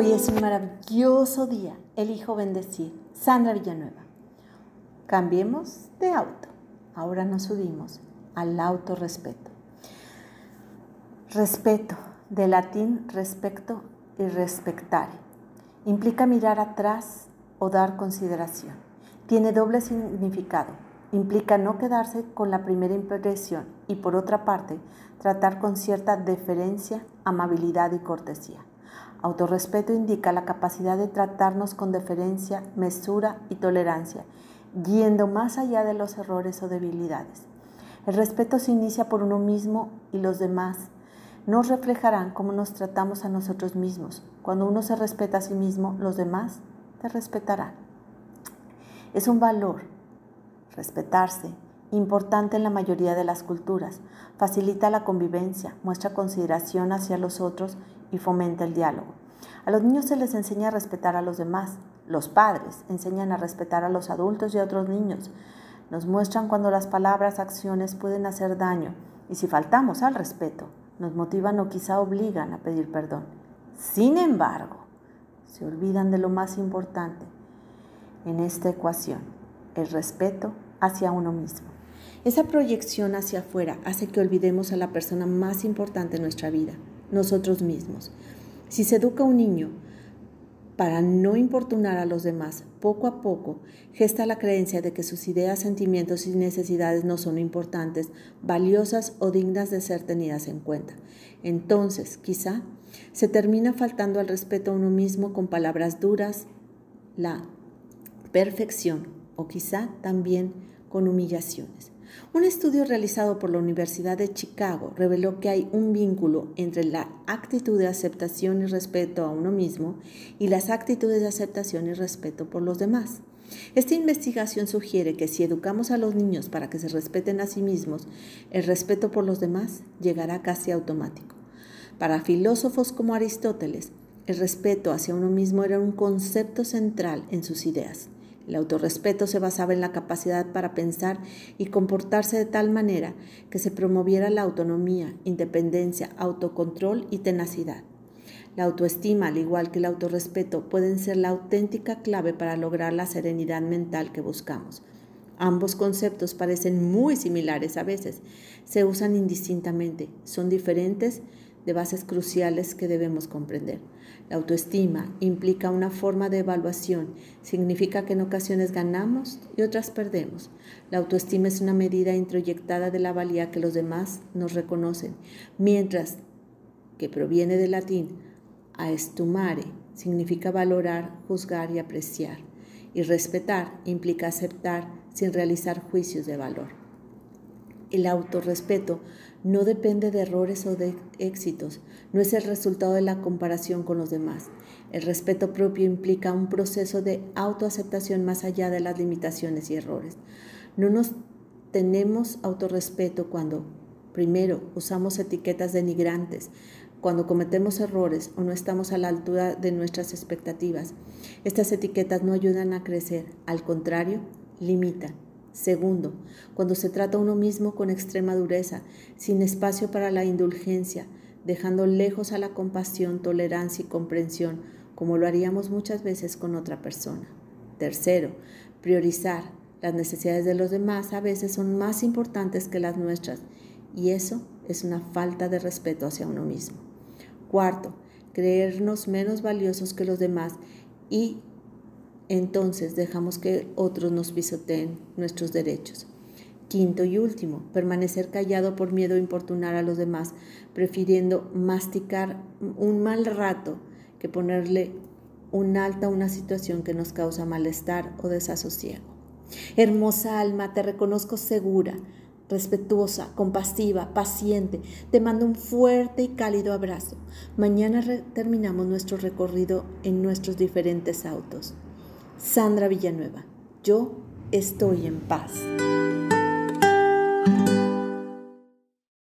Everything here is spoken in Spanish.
Hoy es un maravilloso día. Elijo bendecir. Sandra Villanueva. Cambiemos de auto. Ahora nos subimos al autorrespeto. Respeto, de latín respecto y respectare. Implica mirar atrás o dar consideración. Tiene doble significado. Implica no quedarse con la primera impresión y por otra parte tratar con cierta deferencia, amabilidad y cortesía. Autorrespeto indica la capacidad de tratarnos con deferencia, mesura y tolerancia, yendo más allá de los errores o debilidades. El respeto se inicia por uno mismo y los demás nos reflejarán cómo nos tratamos a nosotros mismos. Cuando uno se respeta a sí mismo, los demás te respetarán. Es un valor respetarse, importante en la mayoría de las culturas. Facilita la convivencia, muestra consideración hacia los otros y fomenta el diálogo. A los niños se les enseña a respetar a los demás. Los padres enseñan a respetar a los adultos y a otros niños. Nos muestran cuando las palabras, acciones pueden hacer daño y si faltamos al respeto, nos motivan o quizá obligan a pedir perdón. Sin embargo, se olvidan de lo más importante en esta ecuación, el respeto hacia uno mismo. Esa proyección hacia afuera hace que olvidemos a la persona más importante en nuestra vida, nosotros mismos. Si se educa un niño para no importunar a los demás, poco a poco gesta la creencia de que sus ideas, sentimientos y necesidades no son importantes, valiosas o dignas de ser tenidas en cuenta. Entonces, quizá, se termina faltando al respeto a uno mismo con palabras duras, la perfección o quizá también con humillaciones. Un estudio realizado por la Universidad de Chicago reveló que hay un vínculo entre la actitud de aceptación y respeto a uno mismo y las actitudes de aceptación y respeto por los demás. Esta investigación sugiere que si educamos a los niños para que se respeten a sí mismos, el respeto por los demás llegará casi automático. Para filósofos como Aristóteles, el respeto hacia uno mismo era un concepto central en sus ideas. El autorrespeto se basaba en la capacidad para pensar y comportarse de tal manera que se promoviera la autonomía, independencia, autocontrol y tenacidad. La autoestima, al igual que el autorrespeto, pueden ser la auténtica clave para lograr la serenidad mental que buscamos. Ambos conceptos parecen muy similares a veces, se usan indistintamente, son diferentes de bases cruciales que debemos comprender. La autoestima implica una forma de evaluación, significa que en ocasiones ganamos y otras perdemos. La autoestima es una medida introyectada de la valía que los demás nos reconocen, mientras que proviene del latín aestumare, significa valorar, juzgar y apreciar, y respetar implica aceptar sin realizar juicios de valor. El autorrespeto no depende de errores o de éxitos, no es el resultado de la comparación con los demás. El respeto propio implica un proceso de autoaceptación más allá de las limitaciones y errores. No nos tenemos autorrespeto cuando, primero, usamos etiquetas denigrantes, cuando cometemos errores o no estamos a la altura de nuestras expectativas. Estas etiquetas no ayudan a crecer, al contrario, limitan. Segundo, cuando se trata a uno mismo con extrema dureza, sin espacio para la indulgencia, dejando lejos a la compasión, tolerancia y comprensión, como lo haríamos muchas veces con otra persona. Tercero, priorizar. Las necesidades de los demás a veces son más importantes que las nuestras y eso es una falta de respeto hacia uno mismo. Cuarto, creernos menos valiosos que los demás y entonces dejamos que otros nos pisoteen nuestros derechos. Quinto y último, permanecer callado por miedo a importunar a los demás, prefiriendo masticar un mal rato que ponerle un alto a una situación que nos causa malestar o desasosiego. Hermosa alma, te reconozco segura, respetuosa, compasiva, paciente. Te mando un fuerte y cálido abrazo. Mañana terminamos nuestro recorrido en nuestros diferentes autos. Sandra Villanueva, yo estoy en paz.